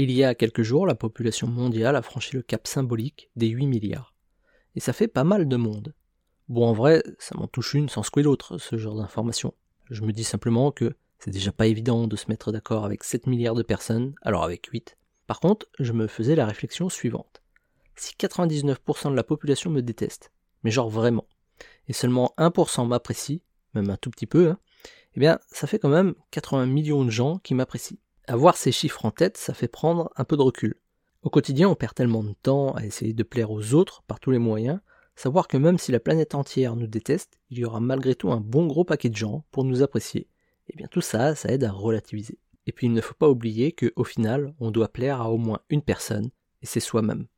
Il y a quelques jours, la population mondiale a franchi le cap symbolique des 8 milliards. Et ça fait pas mal de monde. Bon, en vrai, ça m'en touche une sans secouer l'autre, ce genre d'information. Je me dis simplement que c'est déjà pas évident de se mettre d'accord avec 7 milliards de personnes, alors avec 8. Par contre, je me faisais la réflexion suivante. Si 99% de la population me déteste, mais genre vraiment, et seulement 1% m'apprécie, même un tout petit peu, hein, eh bien, ça fait quand même 80 millions de gens qui m'apprécient. Avoir ces chiffres en tête, ça fait prendre un peu de recul. Au quotidien, on perd tellement de temps à essayer de plaire aux autres par tous les moyens, savoir que même si la planète entière nous déteste, il y aura malgré tout un bon gros paquet de gens pour nous apprécier. Et eh bien tout ça, ça aide à relativiser. Et puis il ne faut pas oublier qu'au final, on doit plaire à au moins une personne, et c'est soi-même.